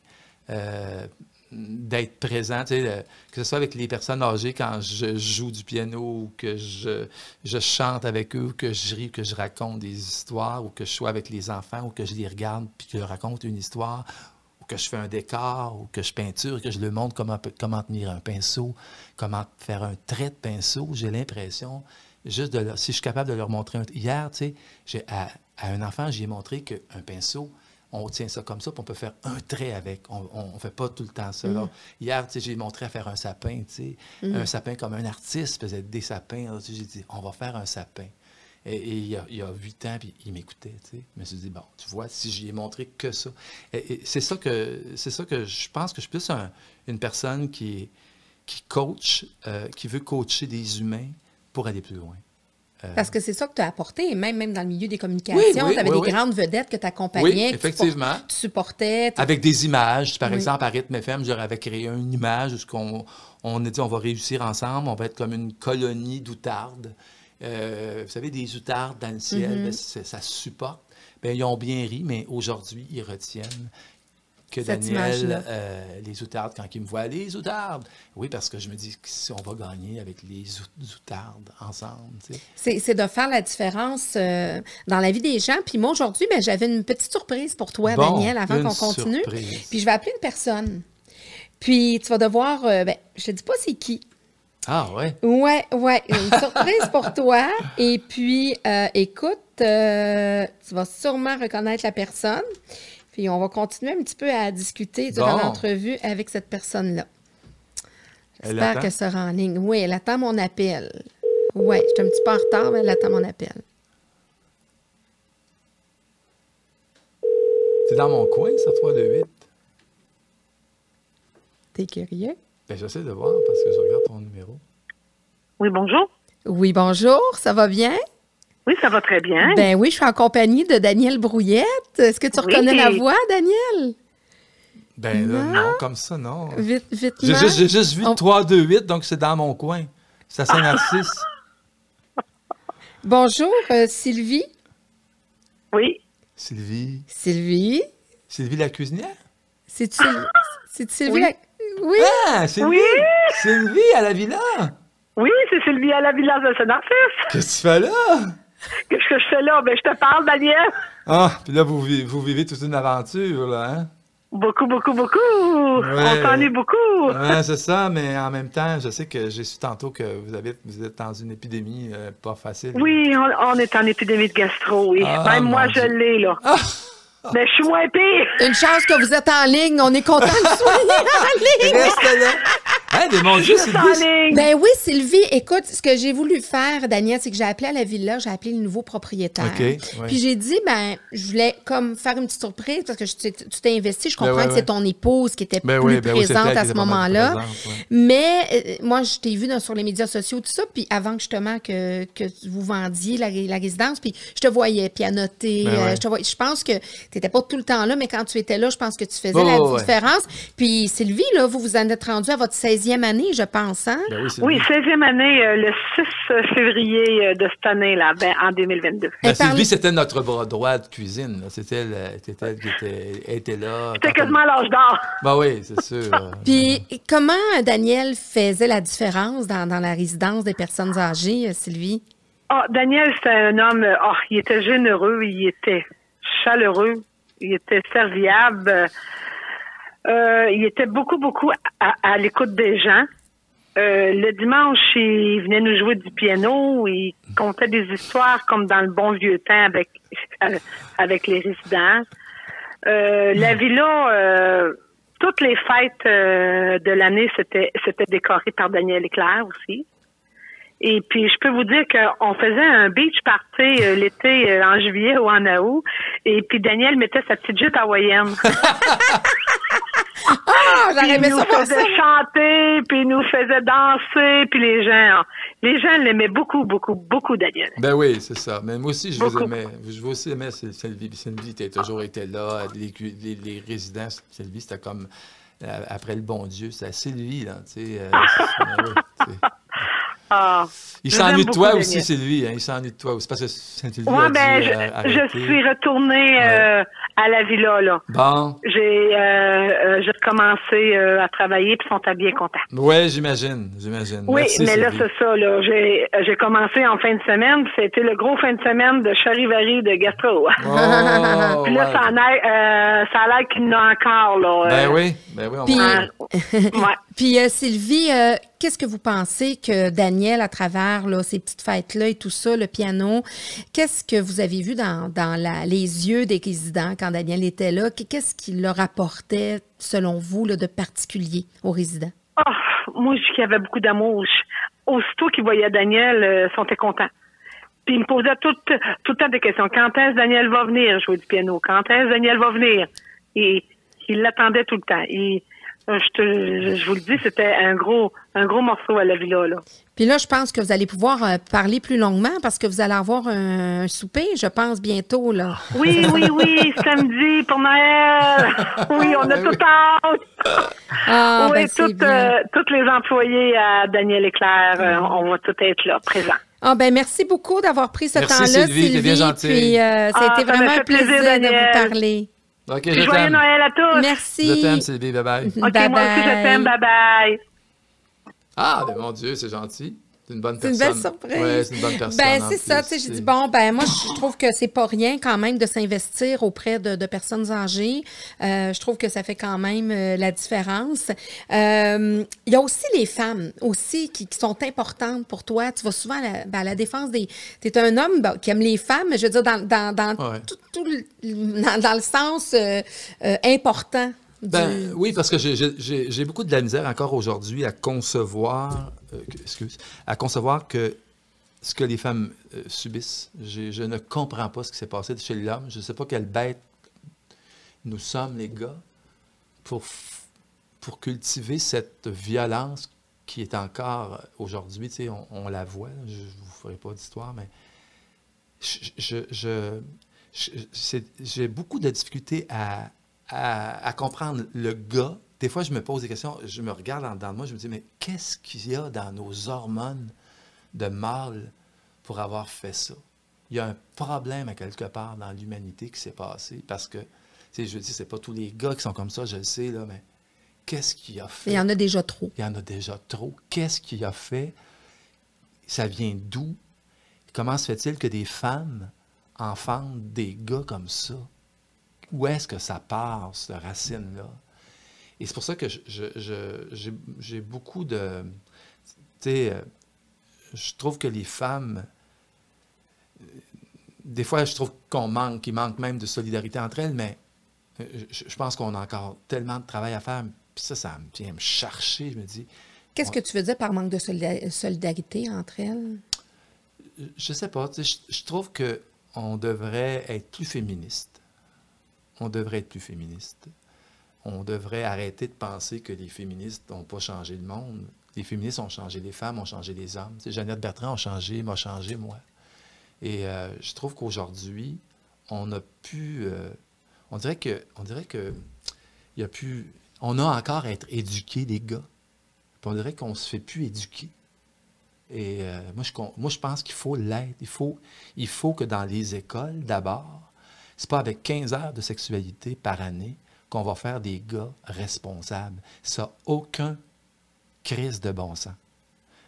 Euh, d'être présent, tu sais, que ce soit avec les personnes âgées quand je joue du piano ou que je, je chante avec eux, ou que je ris, que je raconte des histoires, ou que je sois avec les enfants, ou que je les regarde puis que je raconte une histoire, que je fais un décor ou que je peinture, que je leur montre comment, comment tenir un pinceau, comment faire un trait de pinceau, j'ai l'impression, juste de si je suis capable de leur montrer un... Hier, tu sais, à, à, un enfant, j'ai montré qu'un pinceau, on tient ça comme ça, puis on peut faire un trait avec. On ne fait pas tout le temps ça. Mm. Hier, tu sais, j'ai montré à faire un sapin, tu sais, mm. un sapin comme un artiste faisait des sapins. J'ai dit, on va faire un sapin. Et, il, y a, huit ans, puis il m'écoutait. Tu sais. Je me suis dit, bon, tu vois, si j'y ai montré que ça. Et, c'est ça que c'est ça que je pense que je suis plus une personne qui, qui coach, euh, qui veut coacher des humains pour aller plus loin. Euh, Parce que c'est ça que tu as apporté, même, même dans le milieu des communications. tu avais des grandes vedettes que tu accompagnais. effectivement. Tu, supportais. Avec des images. Par exemple, à Rythme FM, j'aurais créé une image où on, on a dit on va réussir ensemble, on va être comme une colonie d'outardes. Euh, vous savez, des outardes dans le ciel, mm-hmm. ben, ça supporte. Bien, ils ont bien ri, mais aujourd'hui, ils retiennent que Daniel, euh, les outardes, quand ils me voient, les outardes. Oui, parce que je me dis que on va gagner avec les outardes ensemble. C'est de faire la différence euh, dans la vie des gens. Puis moi, aujourd'hui, ben, j'avais une petite surprise pour toi, Daniel, avant qu'on continue. Puis je vais appeler une personne. Puis tu vas devoir, ben, je te dis pas c'est qui, ah ouais? Ouais, ouais. Une surprise pour toi. Et puis, euh, écoute, euh, tu vas sûrement reconnaître la personne. Puis on va continuer un petit peu à discuter durant l'entrevue avec cette personne-là. J'espère qu'elle sera en ligne. Oui, elle attend mon appel. Oui, je suis un petit peu en retard, mais elle attend mon appel. C'est dans mon coin, ça, 3 de 8. T'es curieux? Ben, j'essaie de voir parce que je regarde ton numéro. Oui, bonjour. Oui, bonjour. Ça va bien? Oui, ça va très bien. Ben oui, je suis en compagnie de Daniel Brouillette. Est-ce que tu reconnais la voix, Daniel? Ben là, Non. non, comme ça, non. Vite, vite. J'ai juste, j'ai juste vu On- 3, 2, 8, donc c'est dans mon coin. C'est à Saint-Narcisse. Bonjour, euh, Sylvie. Oui. Sylvie. Sylvie. Sylvie la cuisinière? C'est Sylvie? C'est Sylvie. Oui. la- Oui. Ah, Sylvie! Oui. Sylvie à la villa! Oui, c'est Sylvie à la Villa de Saint-Narcisse. Qu'est-ce que tu fais là? Qu'est-ce que je fais là? Ben, je te parle, Daniel. Ah, puis là, vous, vous vivez toute une aventure, là, hein? Beaucoup, beaucoup, beaucoup. On s'ennuie beaucoup. Ouais, c'est ça, mais en même temps, je sais que j'ai su tantôt que vous, avez, vous êtes dans une épidémie euh, pas facile. Oui, on, on est en épidémie de gastro, oui. Ah, Même moi, je l'ai, là. Ah! Mais je suis moins pire. Une chance que vous êtes en ligne. On est content de soigner en ligne. Reste là! Hein, mon Dieu, Sylvie! Ben oui, Sylvie, écoute, ce que j'ai voulu faire, Daniel, c'est que j'ai appelé à la villa, j'ai appelé le nouveau propriétaire. Ouais. Puis j'ai dit, ben, je voulais comme faire une petite surprise parce que je- tu t'es investi. Je Ben comprends ouais, que ouais. c'est ton épouse qui était Ben plus oui, ben présente à ce moment-là. ouais. Mais euh, moi, je t'ai vu dans- sur les médias sociaux, tout ça, puis avant justement que, que vous vendiez la, la résidence, puis je te voyais pianoter. Ben euh, ouais. je, te voyais- je pense que tu n'étais pas tout le temps là, mais quand tu étais là, je pense que tu faisais Oh, la ouais. différence. Puis Sylvie, là, vous vous en êtes rendu à votre 16e année, je pense, hein? Ben oui, Sylvie. Oui, 16e année, euh, le 6 février euh, de cette année-là, ben, en 2022. Ben, Elle parle- Sylvie, c'était notre bras droit de cuisine. C'était elle, euh, c'était elle qui était, là. C'était quasiment l'âge d'or. Ben oui, c'est sûr. euh, Puis comment Daniel faisait la différence dans, dans la résidence des personnes âgées, euh, Sylvie? Ah, Daniel, c'était un homme, euh, ah, il était généreux, il était chaleureux, il était serviable. Euh, il était beaucoup, beaucoup à, à l'écoute des gens. Euh, le dimanche, il venait nous jouer du piano, il contait des histoires comme dans le bon vieux temps avec, avec les résidents. Euh, la villa, euh, toutes les fêtes euh, de l'année, c'était c'était décoré par Daniel Éclair aussi. Et puis, je peux vous dire qu'on faisait un beach party euh, l'été euh, en juillet ou en août. Et puis, Daniel mettait sa petite jute hawaïenne. Ah, j'aurais il aimé nous faisait chanter, puis il nous faisait danser, puis les gens, les gens l'aimaient beaucoup, beaucoup, beaucoup, Daniel. Ben oui, c'est ça. Mais moi aussi, je vous aimais. Je vous aussi aimais Syl- Sylvie. Sylvie était toujours été là. Les, les, les résidents, Sylvie, c'était comme euh, après le bon Dieu. C'était Sylvie, là. Tu sais, euh, c'est- ben. Ah, Il Je s'ennuie de toi beaucoup, aussi, Daniel. Sylvie. Hein? Il s'ennuie de toi aussi. Parce que Sylvie ouais, a ben, dû, je, euh, je arrêter. suis retournée euh, à la villa, là. Bon. J'ai euh, euh, j'ai recommencé euh, à travailler, puis ils sont à bien contents. Ouais, j'imagine. J'imagine. Oui, Merci, mais là, c'est ça. là. J'ai j'ai commencé en fin de semaine. puis C'était le gros fin de semaine de charivari de gastro. Oh, Puis là, ouais. ça, en a, euh, ça a l'air qu'il y en a encore. Là, Ben Euh, oui. Ben oui, on Puis- va- ouais. Puis euh, Sylvie, euh, qu'est-ce que vous pensez que Daniel, à travers là, ces petites fêtes-là et tout ça, le piano, qu'est-ce que vous avez vu dans, dans la- les yeux des résidents quand Daniel était là? Qu- Qu'est-ce qu'il leur apportait, selon vous, là, de particulier aux résidents? Ah, moi, je qu'il y avait beaucoup d'amour. Aussitôt qu'ils voyaient Daniel, euh, ils sont contents. Puis ils me posaient tout, tout le temps des questions. Quand est-ce Daniel va venir? Jouer du piano? Quand est-ce Daniel va venir? Et ils l'attendaient tout le temps. Je, te, je, vous le dis, c'était un gros, un gros morceau à la villa, là. Puis là, je pense que vous allez pouvoir euh, parler plus longuement parce que vous allez avoir un, un souper, je pense, bientôt. Là. Oui, oui, oui, samedi pour Noël. Oui, on a Ben tout oui. hâte. Ah, oui, ben, toutes, euh, tous les employés à Daniel Éclair, euh, on va tout être là, présents. Ah, ben, merci beaucoup d'avoir pris ce Merci, temps-là, Sylvie, Sylvie. bien gentille. Puis, euh, ça a Ah, été m'a vraiment un plaisir, plaisir, de vous parler. OK, Puis je joyeux t'aime. Noël à tous. Merci. Je t'aime, Sylvie. Bye-bye. OK, moi aussi, je t'aime. Bye-bye. Ah, ben mon Dieu, c'est gentil. C'est une bonne C'est une personne. belle surprise. Ouais, c'est une bonne personne. Ben, en c'est ça, tu sais, j'ai dit, bon, ben, moi, je trouve que c'est pas rien quand même de s'investir auprès de, de personnes âgées. Euh, je trouve que ça fait quand même euh, la différence. Euh, Il y a aussi les femmes aussi qui, qui sont importantes pour toi. Tu vas souvent à la, ben, à la défense des... Tu es un homme ben, qui aime les femmes, mais je veux dire, dans, dans, dans, Ouais. tout, tout le, dans, dans le sens important. Ben, oui, parce que j'ai- beaucoup de la misère encore aujourd'hui à concevoir, euh, excuse, à concevoir que ce que les femmes euh, subissent. Je ne comprends pas ce qui s'est passé chez l'homme. Je ne sais pas quelle bête nous sommes, les gars, pour, pour cultiver cette violence qui est encore aujourd'hui. Tu sais, on, on la voit. Je ne vous ferai pas d'histoire, mais je, j'ai beaucoup de difficultés à, à, comprendre le gars. Des fois, je me pose des questions, je me regarde en dedans de moi, je me dis, mais qu'est-ce qu'il y a dans nos hormones de mâle pour avoir fait ça? Il y a un problème à quelque part dans l'humanité qui s'est passé parce que, tu sais, je dis, c'est pas tous les gars qui sont comme ça, je le sais, là, mais qu'est-ce qu'il a fait? Il y en a déjà trop. Il y en a déjà trop. Qu'est-ce qu'il a fait? Ça vient d'où? Comment se fait-il que des femmes enfantent des gars comme ça? Où est-ce que ça part, cette racine-là? Et c'est pour ça que j'ai beaucoup de... Tu sais, euh, je trouve que les femmes... Des fois, je trouve qu'on manque, qu'il manque même de solidarité entre elles, mais euh, je, pense qu'on a encore tellement de travail à faire. Puis ça, ça me vient me chercher. Je me dis... Qu'est-ce que tu veux dire par manque de solidarité entre elles? Je sais pas. Je, je trouve qu'on devrait être plus féministe. On devrait être plus féministe. On devrait arrêter de penser que les féministes n'ont pas changé le monde. Les féministes ont changé les femmes, ont changé les hommes. Jeannette Bertrand a changé, m'a changé, moi. Et euh, je trouve qu'aujourd'hui, on a pu. Euh, on dirait que. On dirait que. Il y a pu. On a encore à être éduqués, les gars. on dirait qu'on se fait plus éduquer. Et euh, moi, je, pense qu'il faut l'être. Il faut que dans les écoles, d'abord, c'est pas avec 15 heures de sexualité par année qu'on va faire des gars responsables. Ça n'a aucun crise de bon sens.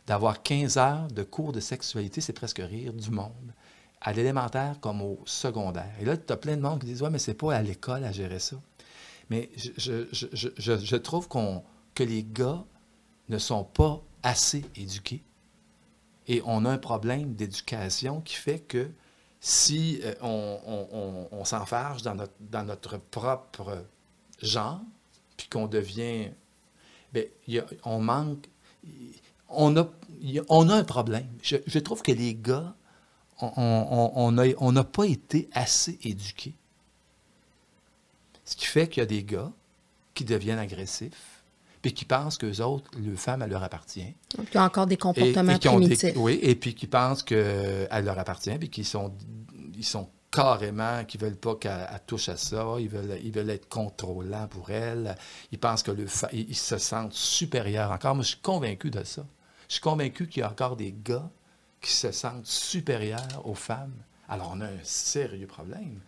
D'avoir 15 heures de cours de sexualité, c'est presque rire du monde. À l'élémentaire comme au secondaire. Et là, tu as plein de monde qui disent Ouais, mais c'est pas à l'école à gérer ça. Mais je, je trouve que les gars ne sont pas assez éduqués et on a un problème d'éducation qui fait que si euh, on, s'enfarge dans notre, propre genre, puis qu'on devient... Bien, on manque... On a, on un problème. Je, trouve que les gars, on n'a on pas été assez éduqués. Ce qui fait qu'il y a des gars qui deviennent agressifs, puis qui pensent qu'eux autres, le femme, elle leur appartient. Qui ont encore des comportements primitifs. oui, et puis qui pensent qu'elle leur appartient, puis qui sont, ils sont carrément, qui ne veulent pas qu'elle touche à ça, ils veulent, ils veulent être contrôlants pour elle, ils pensent que le ils se sentent supérieurs encore. Moi, je suis convaincu de ça. Je suis convaincu qu'il y a encore des gars qui se sentent supérieurs aux femmes. Alors, on a un sérieux problème.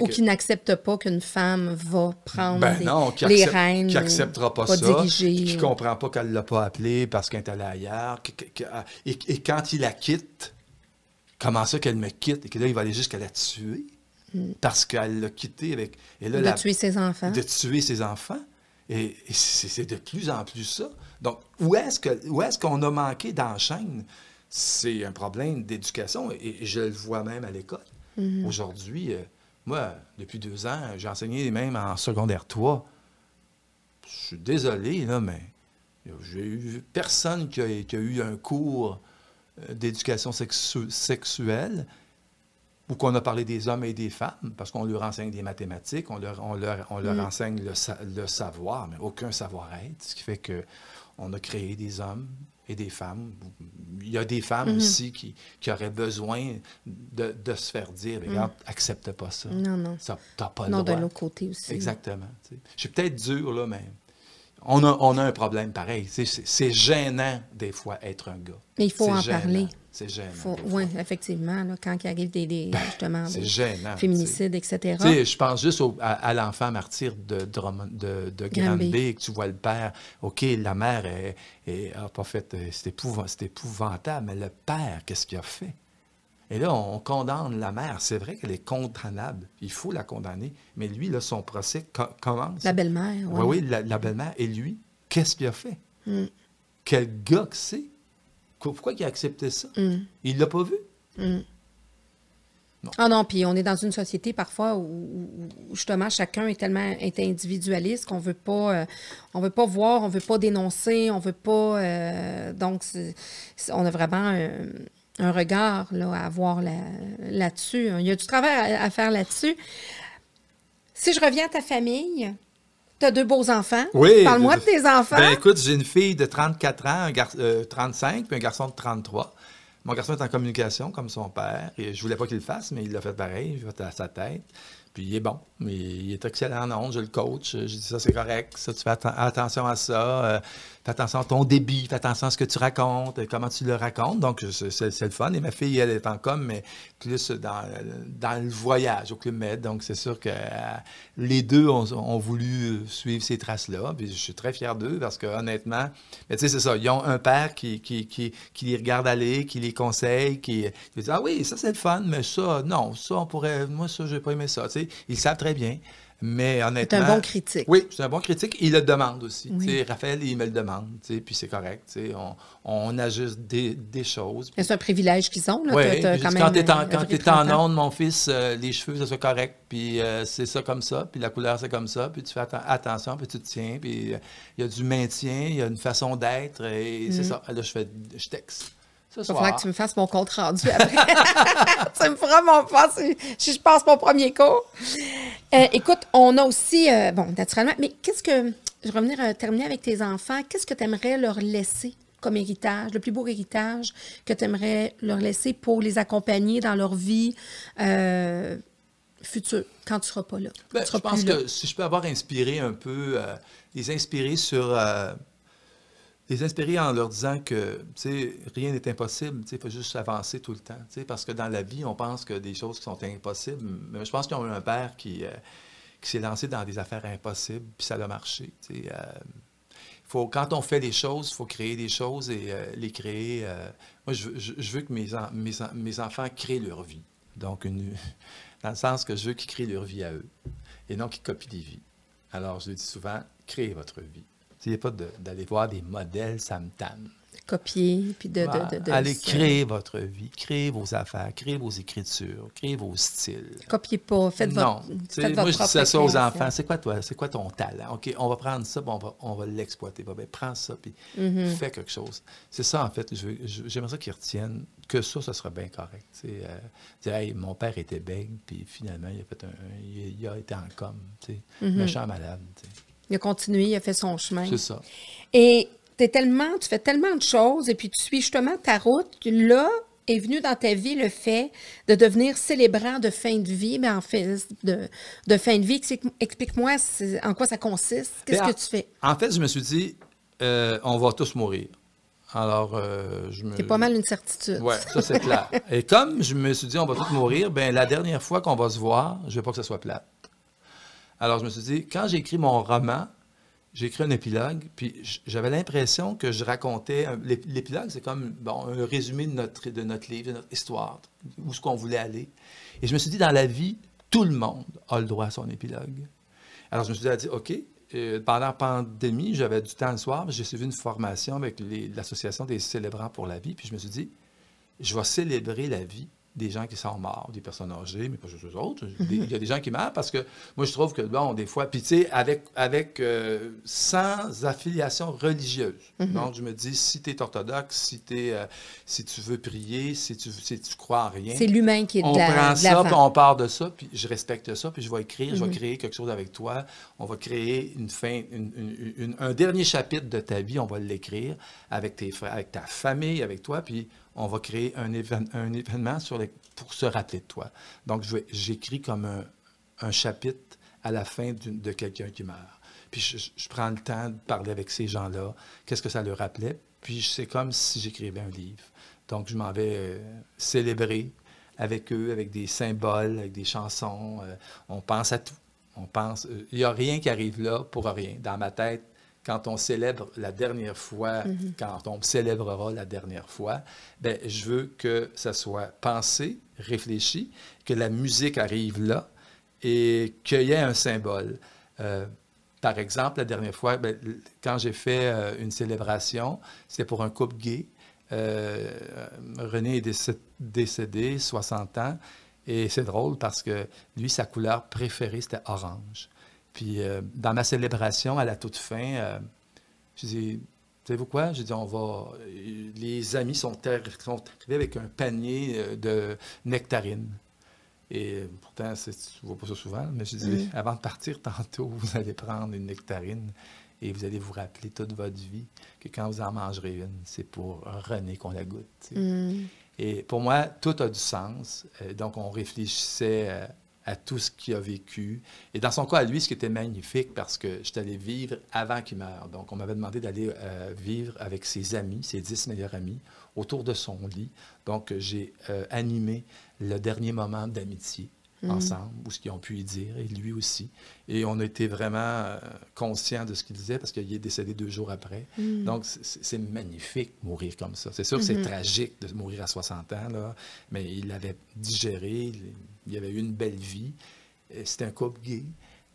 Ou qui n'accepte pas qu'une femme va prendre ben les rênes. Qui n'acceptera pas, ça. Qui ne comprend pas qu'elle ne l'a pas appelé parce qu'elle est allée ailleurs. et, quand il la quitte, comment ça qu'elle me quitte et que là, il va aller jusqu'à la tuer hmm. parce qu'elle l'a quitté avec. Et de tuer ses enfants. De tuer ses enfants. Et, c'est de plus en plus ça. Donc, où est-ce qu'on est a manqué d'enchaîne? C'est un problème d'éducation et, je le vois même à l'école. Hmm. Aujourd'hui, euh, moi, depuis deux ans, j'ai enseigné même en secondaire 3. Je suis désolé, là, mais j'ai eu personne qui a, eu un cours euh, d'éducation sexuelle où qu'on a parlé des hommes et des femmes, parce qu'on leur enseigne des mathématiques, on leur, on leur, mm. enseigne le, le, savoir, mais aucun savoir-être, ce qui fait qu'on a créé des hommes et des femmes. Il y a des femmes mhm. aussi qui, qui, auraient besoin de, de, se faire dire, mhm. regarde, accepte pas ça. Non, non. Ça, t'as pas le non, droit. de l'autre côté aussi. Exactement. Je suis peut-être dur, là, mais on a, on a un problème pareil. C'est gênant, des fois, être un gars. Mais il faut en parler. C'est gênant. Oui, effectivement, là, quand il arrive des, des ben, justement, gênant, féminicides, etc. Je pense juste à, l'enfant martyr de, de, de, Granby, que tu vois le père. OK, la mère n'a pas fait. Euh, c'est épouvantable, mais le père, qu'est-ce qu'il a fait? Et là, on condamne la mère. C'est vrai qu'elle est condamnable. Il faut la condamner. Mais lui, là, son procès commence. La belle-mère, oui. Oui, oui, la, belle-mère. Et lui, qu'est-ce qu'il a fait? Hmm. Quel gars que c'est? Pourquoi il a accepté ça? Mm. Il ne l'a pas vu? Mm. Non. Ah non, puis on est dans une société parfois où, justement chacun est tellement est individualiste qu'on veut pas euh, on veut pas voir, on veut pas dénoncer, on veut pas euh, donc on a vraiment un, regard là, à avoir là-dessus. Il y a du travail à faire là-dessus. Si je reviens à ta famille, tu as deux beaux enfants? Oui. Parle-moi de tes enfants. Ben, écoute, j'ai une fille de 34 ans, un gar 35, euh, puis un garçon de 33. Mon garçon est en communication, comme son père. Et je voulais pas qu'il le fasse, mais il l'a fait pareil. Je à sa tête. Puis il est bon. mais il est excellent en ondes, je le coach. Je dis ça, c'est correct. Ça, tu fais attention à ça. Euh, fais attention à ton débit, fais attention à ce que tu racontes, comment tu le racontes. Donc, c'est le fun. Et ma fille, elle est en com, mais plus dans, dans le voyage au Club Med. Donc, c'est sûr que euh, les deux ont, voulu suivre ces traces-là. Puis, je suis très fier d'eux parce que, honnêtement, tu sais, c'est ça. Ils ont un père qui, qui, qui, qui, les regarde aller, qui les conseille, qui, dit Ah oui, ça, c'est le fun, mais ça, non, ça, on pourrait. Moi, ça, j'ai pas aimé ça. Tu sais, ils savent très bien. Mais honnêtement. C'est un bon critique. Oui, c'est un bon critique. Il le demande aussi. Raphaël, il me le demande. Puis c'est correct. On, on ajuste des, des choses. C'est un privilège qu'ils ont. Là, oui, quand, quand tu es en, onde, mon fils, euh, les cheveux, ça soit correct. Puis euh, c'est ça comme ça. Puis la couleur, c'est comme ça. Puis tu fais attention. Puis tu te tiens. Puis euh, il y a du maintien. Il y a une façon d'être. Et c'est mm. ça. Là, je fais, je texte. Il falloir que tu me fasses mon compte rendu après. tu me feras mon passe si je passe mon premier cours. Euh, écoute, on a aussi, euh, bon, naturellement, mais qu'est-ce que, je vais revenir euh, terminer avec tes enfants, qu'est-ce que tu aimerais leur laisser comme héritage, le plus beau héritage que tu aimerais leur laisser pour les accompagner dans leur vie future, quand tu ne seras pas là? Ben, je pense que si je peux avoir inspiré un peu, les inspirer sur les inspirer en leur disant que rien n'est impossible, il faut juste avancer tout le temps. Parce que dans la vie, on pense que des choses qui sont impossibles, mais je pense qu'ils ont eu un père qui, euh, s'est lancé dans des affaires impossibles, puis ça a marché. Euh, faut, quand on fait des choses, il faut créer des choses et euh, les créer. moi, je, veux que mes, enfants créent leur vie. Donc, dans le sens que je veux qu'ils créent leur vie à eux et non qu'ils copient des vies. Alors, je le dis souvent, créez votre vie. N'essayez pas d'aller voir des modèles, ça me tanne. Copier, puis de, Allez créer votre vie, créer vos affaires, créer vos écritures, créer vos styles. Copiez pas, faites non. votre Non, moi je dis ça aux enfants, c'est quoi toi, c'est quoi ton talent? OK, on va prendre ça, on va, on va l'exploiter. Ben, prends ça, puis mm-hmm. fais quelque chose. C'est ça, en fait, j'aimerais ça qu'ils retiennent que ça, ça sera bien correct. Dire, mon père était bègue, puis finalement, il a, fait un, il, a été en com, mm-hmm. méchant malade. Il a continué, il a fait son chemin. C'est ça. Et es tellement, tu fais tellement de choses et puis tu suis justement ta route. Là est venu dans ta vie le fait de devenir célébrant de fin de vie, mais en fait, de, de fin de vie. Explique-moi en quoi ça consiste. Qu'est-ce ben, que tu fais? En fait, je me suis dit, euh, on va tous mourir. Alors, euh, je me. C'est pas mal une certitude. Oui, ça c'est clair. Et comme je me suis dit, on va tous mourir, ben la dernière fois qu'on va se voir, je veux pas que ça soit plate. Alors, je me suis dit, quand j'ai écrit mon roman, j'ai écrit un épilogue, puis j'avais l'impression que je racontais. L'épilogue, c'est comme un résumé de notre, de livre, de notre histoire, où ce qu'on voulait aller. Et je me suis dit, dans la vie, tout le monde a le droit à son épilogue. Alors, je me suis dit, OK, euh, pendant la pandémie, j'avais du temps le soir, j'ai suivi une formation avec l'Association des célébrants pour la vie, puis je me suis dit, je vais célébrer la vie des gens qui sont morts, des personnes âgées, mais pas juste eux autres. Il y a des gens qui meurent parce que moi, je trouve que, bon, des fois, puis tu sais, avec, avec euh, sans affiliation religieuse. Mhm. Donc, je me dis, si tu es orthodoxe, si, es, euh, si tu veux prier, si tu, si tu crois en rien. C'est l'humain qui est de On prend ça, puis on part de ça, puis je respecte ça, puis je vais écrire, je vais mhm. créer quelque chose avec toi. On va créer une fin, un dernier chapitre de ta vie, on va l'écrire avec tes frères, avec ta famille, avec toi, puis on va créer un, événement sur les, pour se rappeler de toi. Donc, j'écris comme un, chapitre à la fin de quelqu'un qui meurt. Puis je, prends le temps de parler avec ces gens-là, qu'est-ce que ça leur rappelait. Puis c'est comme si j'écrivais un livre. Donc, je m'en vais euh, célébrer avec eux, avec des symboles, avec des chansons. Euh, on pense à tout. On pense. Euh, il n'y a rien qui arrive là pour rien. Dans ma tête, quand on célèbre la dernière fois, mhm. quand on célébrera la dernière fois, ben, je veux que ça soit pensé, réfléchi, que la musique arrive là et qu'il y ait un symbole. Euh, par exemple, la dernière fois, ben, quand j'ai fait euh, une célébration, c'était pour un couple gay. Euh, René est décédé, 60 ans, et c'est drôle parce que lui, sa couleur préférée, c'était orange. Puis euh, dans ma célébration, à la toute fin, euh, je dis, savez-vous quoi? J'ai dit, on va. Les amis sont, sont arrivés avec un panier euh, de nectarines. Et pourtant, tu ne vois pas ça souvent, mais je dis, avant de partir tantôt, vous allez prendre une nectarine et vous allez vous rappeler toute votre vie que quand vous en mangerez une, c'est pour René qu'on la goûte. Mm. Et pour moi, tout a du sens. donc, on réfléchissait à tout ce qu'il a vécu. Et dans son cas, à lui, ce qui était magnifique, parce que j'étais allé vivre avant qu'il meure. Donc, on m'avait demandé d'aller euh, vivre avec ses amis, ses dix meilleurs amis, autour de son lit. Donc, j'ai euh, animé le dernier moment d'amitié ensemble, ou ce qu'ils ont pu y dire, et lui aussi. Et on a été vraiment euh, conscients de ce qu'il disait, parce qu'il est décédé deux jours après. Donc, c'est magnifique, mourir comme ça. C'est sûr que c'est tragique de mourir à 60 ans, là, mais il avait digéré, il, il avait eu une belle vie. Euh, C'était un couple gay.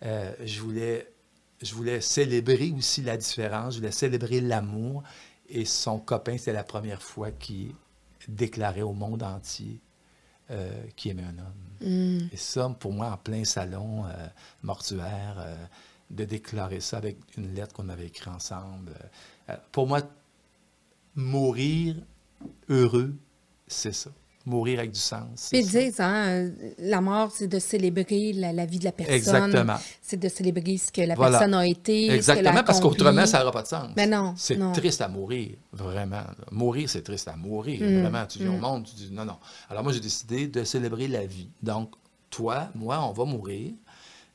Euh, je, voulais, je voulais célébrer aussi la différence, je voulais célébrer l'amour. Et son copain, c'était la première fois qu'il déclarait au monde entier euh, qu'il aimait un homme. Et ça, pour moi, en plein salon euh, mortuaire, euh, de déclarer ça avec une lettre qu'on avait écrite ensemble. pour moi, mourir heureux, c'est ça. Mourir avec du sens. Puis ils disent, hein, la mort, c'est de célébrer la, la vie de la personne. Exactement. C'est de célébrer ce que la Voilà. personne a été. a Exactement, parce qu'autrement, ça n'aura pas de sens. Mais non, C'est triste à mourir, vraiment. là. Mourir, c'est triste à mourir, Mm, vraiment. Tu dis au monde, tu dis non, non. Alors moi, j'ai décidé de célébrer la vie. Donc, toi, moi, on va mourir.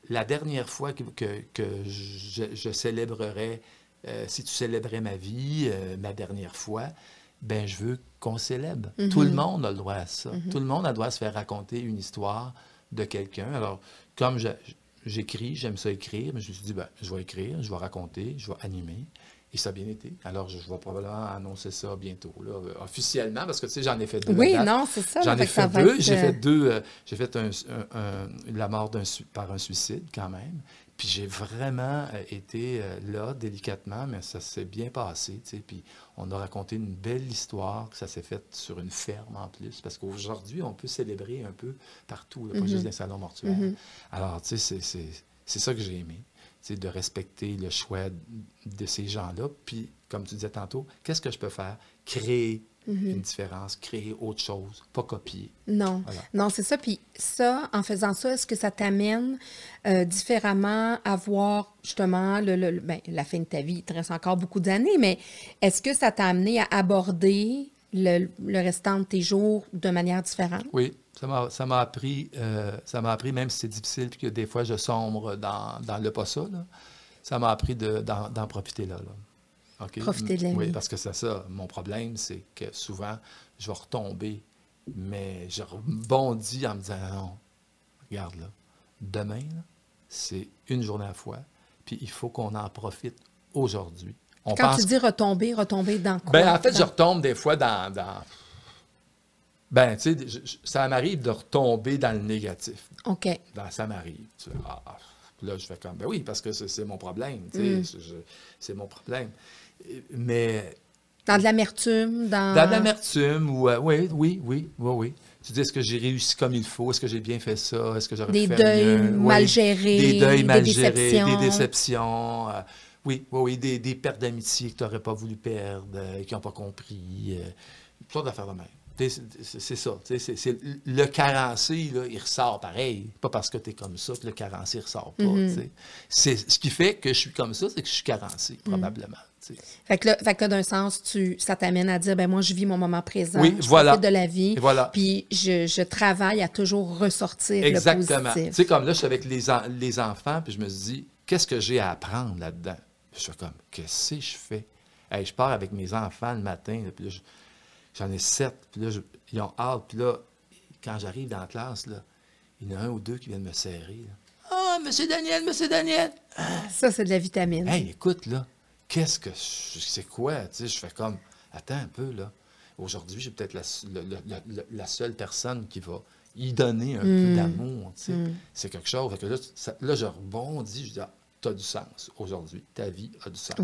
La dernière fois que, que- que je, je célébrerai, euh, si tu célébrais ma vie, euh, ma dernière fois, ben je veux qu'on célèbre. Mm-hmm. Tout le monde a le droit à ça. Tout le monde a le droit à se faire raconter une histoire de quelqu'un. Alors, comme j'écris, j'aime ça écrire, mais je me suis dit, ben, je vais écrire, je vais raconter, je vais animer. Et ça a bien été. Alors, je, je vais probablement annoncer ça bientôt, là, euh, officiellement, parce que, tu sais, j'en ai fait deux. Oui, non, c'est ça. J'en ai fait deux. être, J'ai euh, fait deux. euh, j'ai fait un- un- un- la mort par un suicide, quand même. Puis j'ai vraiment euh, été euh, là, délicatement, mais ça s'est bien passé. tu sais. Puis on a raconté une belle histoire, que ça s'est fait sur une ferme en plus. Parce qu'aujourd'hui, on peut célébrer un peu partout, là, pas juste dans les salons mortuaires. Alors, tu sais, c'est- ça que j'ai aimé. tu sais, de respecter le choix de ces gens-là. Puis, comme tu disais tantôt, qu'est-ce que je peux faire? Créer une différence, créer autre chose, pas copier. Non, Voilà. non, c'est ça. Puis ça, en faisant ça, est-ce que ça t'amène euh, différemment à voir justement le, le- le- ben, la fin de ta vie? Il te reste encore beaucoup d'années, mais est-ce que ça t'a amené à aborder le, le restant de tes jours de manière différente? Oui, ça m'a, ça m'a appris, euh, ça m'a appris, même si c'est difficile, puis que des fois je sombre dans, dans le pas ça, là, ça m'a appris de- d'en, d'en profiter là. là. OK? Profiter de la Oui, parce que c'est ça. Mon problème, c'est que souvent, je vais retomber, mais je rebondis en me disant, non, regarde là, demain, c'est une journée à la fois, puis il faut qu'on en profite aujourd'hui. On Quand pense tu dis retomber, retomber dans quoi? ben, en fait, je retombe des fois dans. dans- Ben, tu sais, ça m'arrive de retomber dans le négatif. OK. Dans, ça m'arrive. Ah, ah. Là, je fais comme, ben oui, parce que c'est mon problème. tu sais, je- C'est mon problème. Mais Dans de l'amertume, dans... dans de l'amertume, ou. euh, oui, oui, oui, oui, oui. Tu dis, est-ce que j'ai réussi comme il faut? Est-ce que j'ai bien fait ça? Est-ce que j'aurais pu faire deuils mieux? mal Oui. gérés, Des deuils des mal gérés, déceptions. des déceptions. euh, oui, oui, oui, des, des pertes d'amitié que tu n'aurais pas voulu perdre, euh, qui n'ont pas compris. Euh, toutes sortes d'affaires de même. C'est ça. c'est- le carencé, là, il ressort pareil. Pas parce que tu es comme ça que le carencé ne ressort pas. Mm-hmm. C'est Ce qui fait que je suis comme ça, c'est que je suis carencé, Mm. probablement. Fait que là, fait que là, d'un sens, tu, ça t'amène à dire, ben moi, je vis mon moment présent. Oui, je voilà. de la vie. Voilà. Puis je, je travaille à toujours ressortir Exactement. le positif. comme là, je suis avec les, en- les enfants, puis je me dis, qu'est-ce que j'ai à apprendre là-dedans? Je suis comme, qu'est-ce que je fais? Hey, je pars avec mes enfants le matin, puis là, je- j'en ai sept, puis là, je- ils ont hâte, puis là, quand j'arrive dans la classe, là, il y en a un ou deux qui viennent me serrer. Ah, monsieur Daniel, monsieur Daniel! Ça, c'est de la vitamine. Hey, écoute, là, qu'est-ce que. C'est quoi? Tu sais, je fais comme. Attends un peu, là. Aujourd'hui, j'ai peut-être la, le- le- le- le- la seule personne qui va y donner un peu d'amour. tu sais. C'est quelque chose. Fait que là, ça- là, je rebondis, je dis, ah, t'as du sens aujourd'hui. Ta vie a du sens.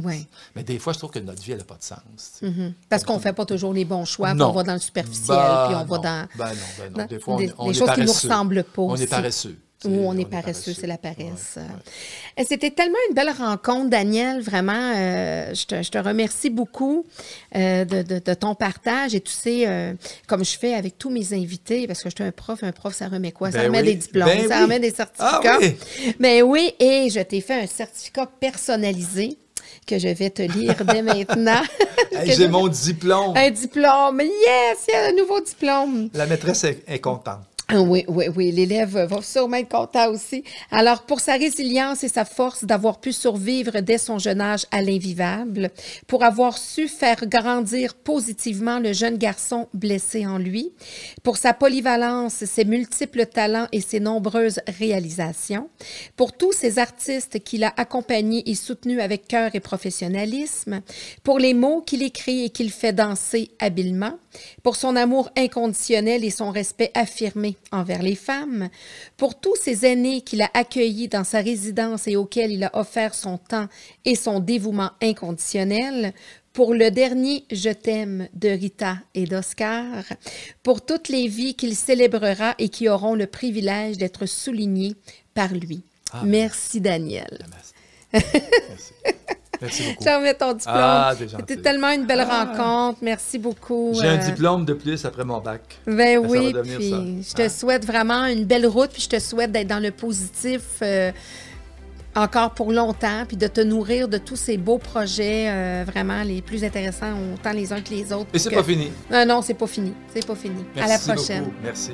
Mais des fois, je trouve que notre vie, elle n'a pas de sens. tu. Mhm. Parce qu'on fait pas toujours les bons choix, puis Non. on va dans le superficiel, Ben puis on va dans, Ben non, ben non. Des fois, on, des, est- on des est choses qui nous paresseux. ressemblent pas On aussi. est paresseux. Sais, on est paresseux, c'est la paresse. ouais. Et C'était tellement une belle rencontre, Daniel. Vraiment, euh, je, te, je te remercie beaucoup euh, de, de- de ton partage. Et tu sais, euh, comme je fais avec tous mes invités, parce que je suis un prof, un prof, ça remet quoi? Ça Ben remet oui, des diplômes, ben ça oui. remet des certificats. Ah oui. Mais oui, et je t'ai fait un certificat personnalisé que je vais te lire dès maintenant. Hey, J'ai je- mon diplôme. Un diplôme. Yes, il y a un nouveau diplôme. La maîtresse est, est contente. Ah oui, oui, oui. L'élève va sûrement être content aussi. Alors, pour sa résilience et sa force d'avoir pu survivre dès son jeune âge à l'invivable, pour avoir su faire grandir positivement le jeune garçon blessé en lui, pour sa polyvalence, ses multiples talents et ses nombreuses réalisations, pour tous ces artistes qu'il a accompagnés et soutenus avec cœur et professionnalisme, pour les mots qu'il écrit et qu'il fait danser habilement, pour son amour inconditionnel et son respect affirmé envers les femmes, pour tous ces aînés qu'il a accueillis dans sa résidence et auxquels il a offert son temps et son dévouement inconditionnel, pour le dernier Je t'aime de Rita et d'Oscar, pour toutes les vies qu'il célébrera et qui auront le privilège d'être soulignées par lui. Ah, Merci Daniel. Merci. Merci beaucoup. Je remets ton diplôme. Ah. C'était tellement une belle rencontre. Merci beaucoup. J'ai un euh, diplôme de plus après mon bac. Ben Ça oui, va devenir puis ça. je te Ah. souhaite vraiment une belle route, puis je te souhaite d'être dans le positif euh, encore pour longtemps, puis de te nourrir de tous ces beaux projets euh, vraiment les plus intéressants, autant les uns que les autres. Et c'est Que- pas fini. Non, non, c'est pas fini. C'est pas fini. Merci à la prochaine. beaucoup. Merci.